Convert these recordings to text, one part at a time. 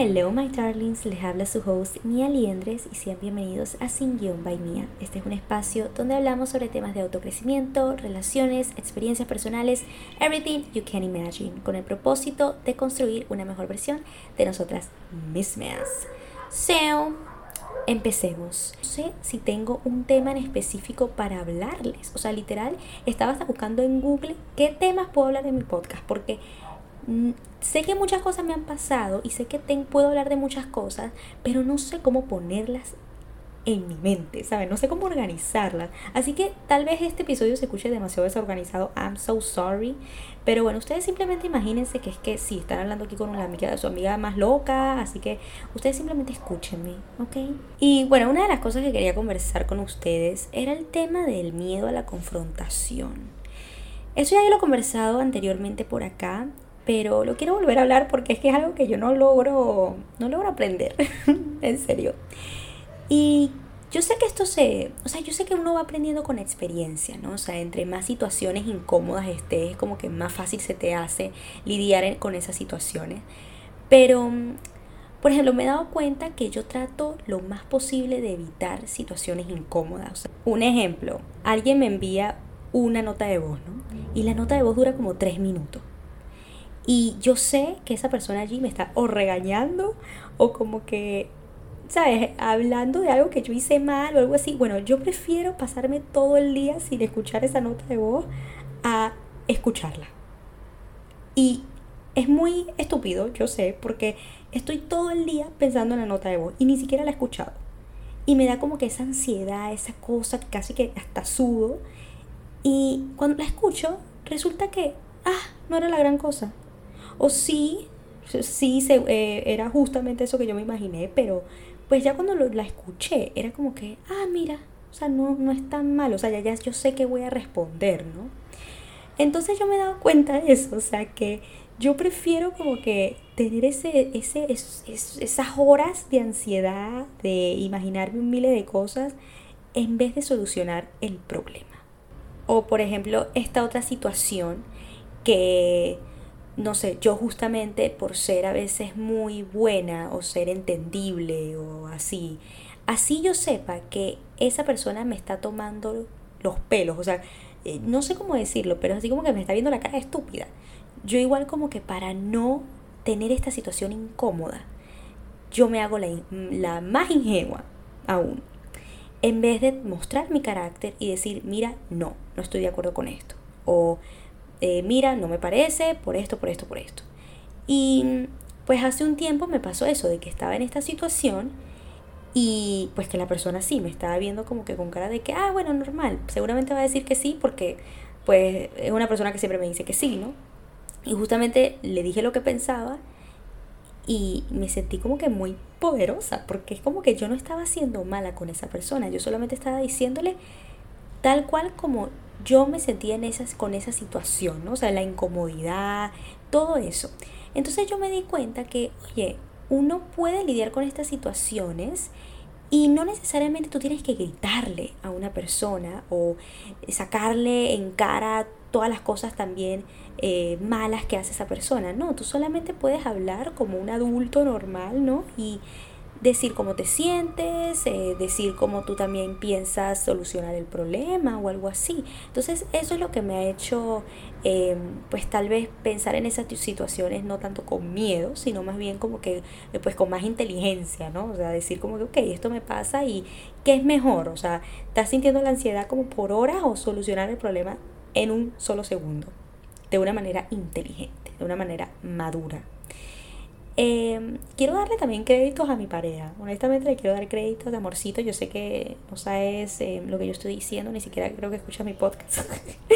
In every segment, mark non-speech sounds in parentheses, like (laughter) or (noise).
Hello my darlings, les habla su host Mia Liendres y sean bienvenidos a Sin Guión by Mia. Este es un espacio donde hablamos sobre temas de autocrecimiento, relaciones, experiencias personales, everything you can imagine, con el propósito de construir una mejor versión de nosotras mismas. So, empecemos. No sé si tengo un tema en específico para hablarles. O sea, literal, estaba hasta buscando en Google qué temas puedo hablar en mi podcast, porque sé que muchas cosas me han pasado y sé que puedo hablar de muchas cosas, pero no sé cómo ponerlas en mi mente, ¿sabes? No sé cómo organizarlas. Así que tal vez este episodio se escuche demasiado desorganizado. I'm so sorry. Pero bueno, ustedes simplemente imagínense que es que sí, están hablando aquí con una amiga, su amiga más loca. Así que ustedes simplemente escúchenme, ¿ok? Y bueno, una de las cosas que quería conversar con ustedes era el tema del miedo a la confrontación. Eso ya lo he conversado anteriormente por acá pero lo quiero volver a hablar porque es que es algo que yo no logro, no logro aprender, (laughs) en serio. Y yo sé que esto se, o sea, yo sé que uno va aprendiendo con experiencia, ¿no? O sea, entre más situaciones incómodas estés, como que más fácil se te hace lidiar con esas situaciones. Pero, por ejemplo, me he dado cuenta que yo trato lo más posible de evitar situaciones incómodas. un ejemplo, alguien me envía una nota de voz, ¿no? Y la nota de voz dura como tres minutos. Y yo sé que esa persona allí me está o regañando o como que, ¿sabes? Hablando de algo que yo hice mal o algo así. Bueno, yo prefiero pasarme todo el día sin escuchar esa nota de voz a escucharla. Y es muy estúpido, yo sé, porque estoy todo el día pensando en la nota de voz y ni siquiera la he escuchado. Y me da como que esa ansiedad, esa cosa que casi que hasta sudo. Y cuando la escucho, resulta que, ah, no era la gran cosa. O sí, sí se, eh, era justamente eso que yo me imaginé, pero pues ya cuando la escuché era como que, ah, mira, o sea, no, no es tan mal, o sea, ya, ya yo sé que voy a responder, ¿no? Entonces yo me he dado cuenta de eso, o sea, que yo prefiero como que tener ese, ese, esas horas de ansiedad, de imaginarme un miles de cosas, en vez de solucionar el problema. O por ejemplo, esta otra situación que no sé, yo justamente por ser a veces muy buena o ser entendible o así, así yo sepa que esa persona me está tomando los pelos, o sea, eh, no sé cómo decirlo, pero así como que me está viendo la cara estúpida. Yo igual como que para no tener esta situación incómoda, yo me hago la, la más ingenua aún. En vez de mostrar mi carácter y decir, mira, no, no estoy de acuerdo con esto. O eh, mira, no me parece, por esto, por esto, por esto. Y pues hace un tiempo me pasó eso, de que estaba en esta situación y pues que la persona sí me estaba viendo como que con cara de que, ah, bueno, normal, seguramente va a decir que sí porque pues es una persona que siempre me dice que sí, ¿no? Y justamente le dije lo que pensaba y me sentí como que muy poderosa, porque es como que yo no estaba siendo mala con esa persona, yo solamente estaba diciéndole tal cual como yo me sentía en esas, con esa situación, ¿no? O sea, la incomodidad, todo eso. Entonces yo me di cuenta que, oye, uno puede lidiar con estas situaciones y no necesariamente tú tienes que gritarle a una persona o sacarle en cara todas las cosas también eh, malas que hace esa persona. No, tú solamente puedes hablar como un adulto normal, ¿no? Y decir cómo te sientes, eh, decir cómo tú también piensas solucionar el problema o algo así. Entonces eso es lo que me ha hecho em, pues tal vez pensar en esas situaciones no tanto con miedo, sino más bien como que eh, pues con más inteligencia, ¿no? O sea, decir como que, ok, esto me pasa y ¿qué es mejor? O sea, ¿estás sintiendo la ansiedad como por horas o solucionar el problema en un solo segundo? De una manera inteligente, de una manera madura. Em, quiero darle también créditos a mi pareja. Honestamente le quiero dar créditos de amorcito. Yo sé que no sabes em, lo que yo estoy diciendo, ni siquiera creo que escuchas mi podcast.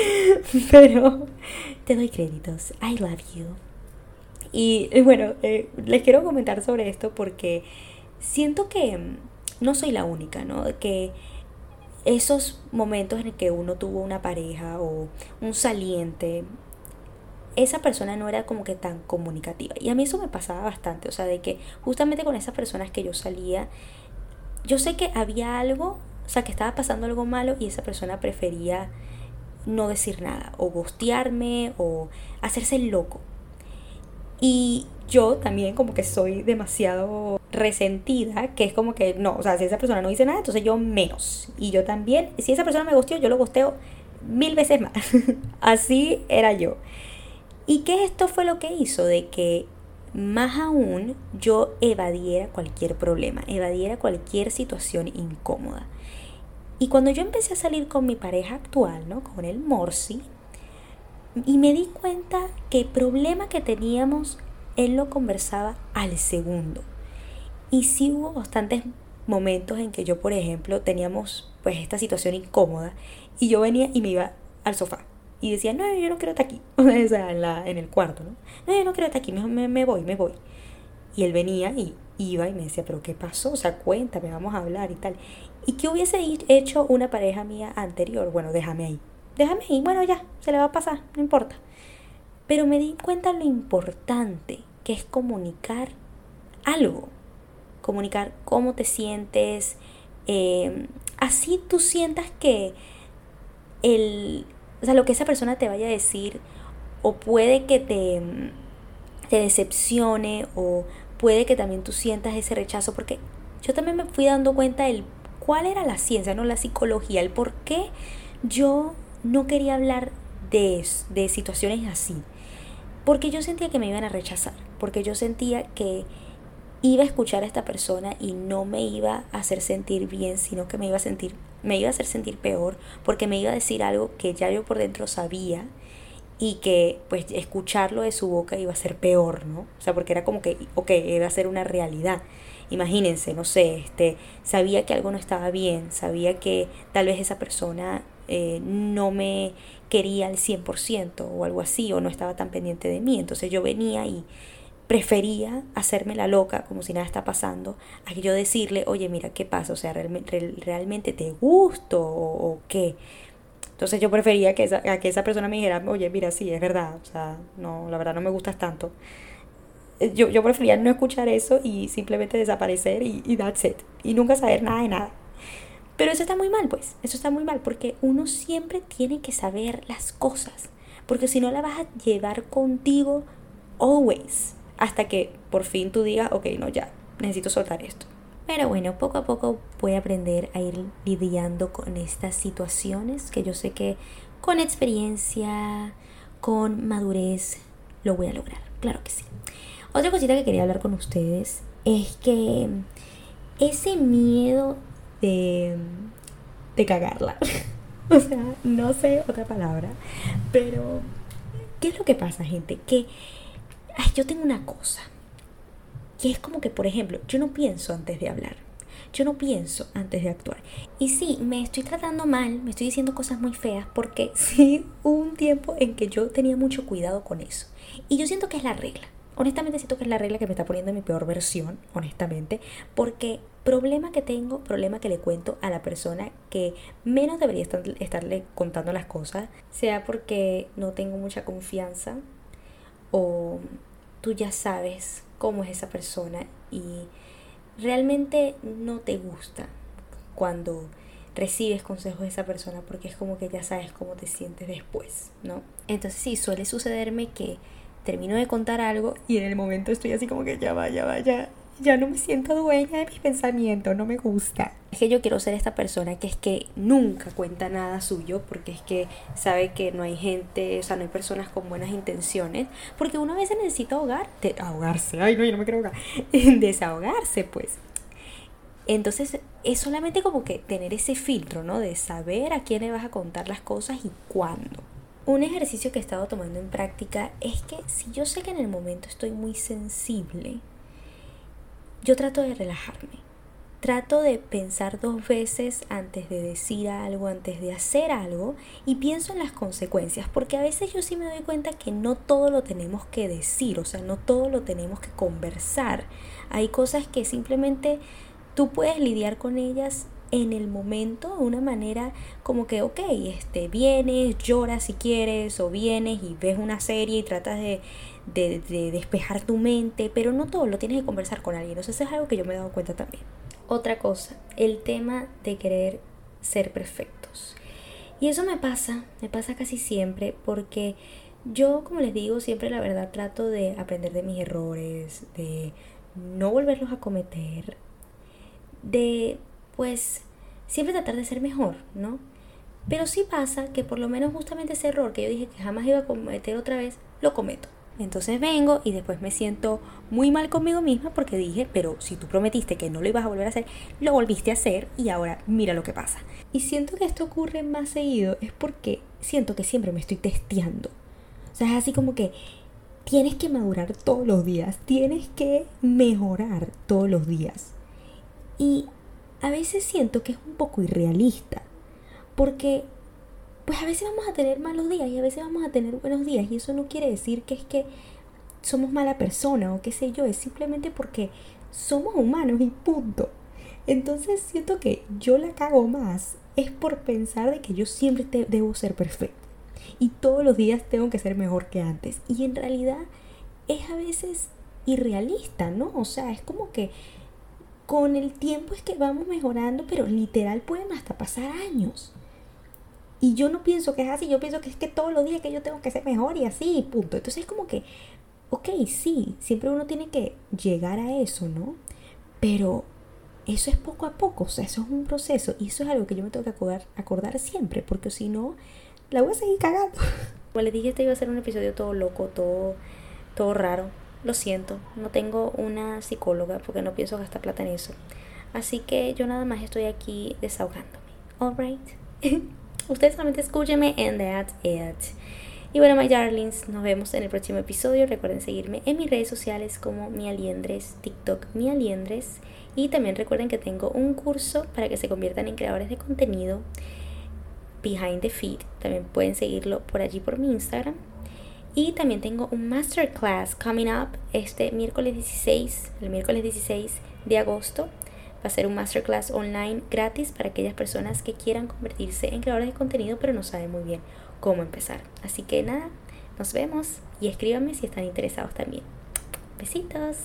(laughs) Pero te doy créditos. I love you. Y eh, bueno, eh, les quiero comentar sobre esto porque siento que em, no soy la única, ¿no? Que esos momentos en que uno tuvo una pareja o un saliente esa persona no era como que tan comunicativa. Y a mí eso me pasaba bastante, o sea, de que justamente con esas personas que yo salía, yo sé que había algo, o sea, que estaba pasando algo malo y esa persona prefería no decir nada, o gostearme, o hacerse loco. Y yo también como que soy demasiado resentida, que es como que no, o sea, si esa persona no dice nada, entonces yo menos. Y yo también, si esa persona me gustó, yo lo gusteo mil veces más. (laughs) Así era yo. ¿Y qué esto fue lo que hizo? De que más aún yo evadiera cualquier problema, evadiera cualquier situación incómoda. Y cuando yo empecé a salir con mi pareja actual, ¿no? Con el Morsi, y me di cuenta que el problema que teníamos, él lo conversaba al segundo. Y sí hubo bastantes momentos en que yo, por ejemplo, teníamos pues esta situación incómoda y yo venía y me iba al sofá y decía, no, yo no quiero estar aquí, (laughs) o sea, en, la, en el cuarto, ¿no? No, yo no quiero estar aquí, me, me voy, me voy. Y él venía y iba y me decía, pero ¿qué pasó? O sea, cuéntame, vamos a hablar y tal. ¿Y qué hubiese hecho una pareja mía anterior? Bueno, déjame ahí. Déjame ahí, bueno, ya, se le va a pasar, no importa. Pero me di cuenta lo importante que es comunicar algo comunicar cómo te sientes, eh, así tú sientas que el, o sea, lo que esa persona te vaya a decir, o puede que te, te decepcione, o puede que también tú sientas ese rechazo, porque yo también me fui dando cuenta del cuál era la ciencia, no la psicología, el por qué yo no quería hablar de, de situaciones así. Porque yo sentía que me iban a rechazar, porque yo sentía que iba a escuchar a esta persona y no me iba a hacer sentir bien, sino que me iba a sentir, me iba a hacer sentir peor, porque me iba a decir algo que ya yo por dentro sabía y que pues escucharlo de su boca iba a ser peor, ¿no? O sea, porque era como que, ok, iba a ser una realidad. Imagínense, no sé, este, sabía que algo no estaba bien, sabía que tal vez esa persona eh, no me quería al 100% o algo así, o no estaba tan pendiente de mí. Entonces yo venía y prefería hacerme la loca como si nada está pasando a que yo decirle, oye, mira, ¿qué pasa? O sea, ¿realmente, realmente te gusto o, qué? Entonces yo prefería que esa, que esa persona me dijera, oye, mira, sí, es verdad, o sea, no, la verdad no me gustas tanto. Eh, yo, yo prefería no escuchar eso y simplemente desaparecer y, y that's it. Y nunca saber nada de nada. Pero eso está muy mal, pues. Eso está muy mal porque uno siempre tiene que saber las cosas. Porque si no la vas a llevar contigo always hasta que por fin tú digas, ok, no, ya, necesito soltar esto. Pero bueno, poco a poco voy a aprender a ir lidiando con estas situaciones que yo sé que con experiencia, con madurez, lo voy a lograr. Claro que sí. Otra cosita que quería hablar con ustedes es que ese miedo de, de cagarla, (laughs) o sea, no sé otra palabra, pero ¿qué es lo que pasa, gente? Que ay, yo tengo una cosa, que es como que, por ejemplo, yo no pienso antes de hablar. Yo no pienso antes de actuar. Y sí, me estoy tratando mal, me estoy diciendo cosas muy feas, porque (laughs) sí hubo un tiempo en que yo tenía mucho cuidado con eso. Y yo siento que es la regla. Honestamente siento que es la regla que me está poniendo en mi peor versión, honestamente, porque problema que tengo, problema que le cuento a la persona que menos debería estarle contando las cosas, sea porque no tengo mucha confianza o tú ya sabes cómo es esa persona y realmente no te gusta cuando recibes consejos de esa persona porque es como que ya sabes cómo te sientes después, ¿no? Entonces sí, suele sucederme que termino de contar algo y en el momento estoy así como que ya va, ya va, ya, ya no me siento dueña de mis pensamientos, no me gusta. Es que yo quiero ser esta persona que es que nunca cuenta nada suyo porque es que sabe que no hay gente, o sea, no hay personas con buenas intenciones, porque uno a veces necesita ahogar, ahogarse, ay no, yo no me quiero ahogar, (laughs) desahogarse pues. Entonces es solamente como que tener ese filtro, ¿no? De saber a quién le vas a contar las cosas y cuándo. Un ejercicio que he estado tomando en práctica es que si yo sé que en el momento estoy muy sensible, yo trato de relajarme. Trato de pensar dos veces antes de decir algo, antes de hacer algo y pienso en las consecuencias, porque a veces yo sí me doy cuenta que no todo lo tenemos que decir, o sea, no todo lo tenemos que conversar. Hay cosas que simplemente tú puedes lidiar con ellas en el momento de una manera como que, ok, este, vienes, lloras si quieres, o vienes y ves una serie y tratas de, de, despejar tu mente, pero no todo lo tienes que conversar con alguien. Eso es algo que yo me he dado cuenta también. Otra cosa, el tema de querer ser perfectos. Y eso me pasa, me pasa casi siempre porque Yo, como les digo, siempre la verdad trato de aprender de mis errores, de no volverlos a cometer, de pues siempre tratar de ser mejor, ¿no? Pero sí pasa que por lo menos justamente ese error que yo dije que jamás iba a cometer otra vez, lo cometo. Entonces vengo y después me siento muy mal conmigo misma porque dije, pero si tú prometiste que no lo ibas a volver a hacer, lo volviste a hacer y ahora mira lo que pasa. Y siento que esto ocurre más seguido es porque siento que siempre me estoy testeando. O sea, es así como que tienes que madurar todos los días, tienes que mejorar todos los días. Y a veces siento que es un poco irrealista, porque pues a veces vamos a tener malos días y a veces vamos a tener buenos días y eso no quiere decir que es que somos mala persona o qué sé yo, es simplemente porque somos humanos y punto. Entonces siento que yo la cago más es por pensar de que yo siempre debo ser perfecto y todos los días tengo que ser mejor que antes y en realidad es a veces irrealista, ¿no? O sea, es como que con el tiempo es que vamos mejorando, pero literal pueden hasta pasar años. Y yo no pienso que es así, yo pienso que es que todos los días que yo tengo que ser mejor y así, punto. Entonces es como que, ok, sí, siempre uno tiene que llegar a eso, ¿no? Pero eso es poco a poco, o sea, eso es un proceso y eso es algo que yo me tengo que acordar, acordar siempre, porque si no, la voy a seguir cagando. Como les dije, este iba a ser un episodio todo loco, todo, todo raro. Lo siento, no tengo una psicóloga porque no pienso gastar plata en eso. Así que yo nada más estoy aquí desahogándome. Alright. (laughs) Ustedes solamente escúchenme and that's it. Y bueno, my darlings, nos vemos en el próximo episodio. Recuerden seguirme en mis redes sociales como Mialiendres, TikTok Mialiendres. Y también recuerden que tengo un curso para que se conviertan en creadores de contenido Behind the Feed. También pueden seguirlo por allí por mi Instagram. Y también tengo un masterclass coming up este miércoles 16, el miércoles 16 de agosto Va a ser un masterclass online gratis para aquellas personas que quieran convertirse en creadores de contenido pero no saben muy bien cómo empezar. Así que nada, nos vemos y escríbanme si están interesados también. Besitos.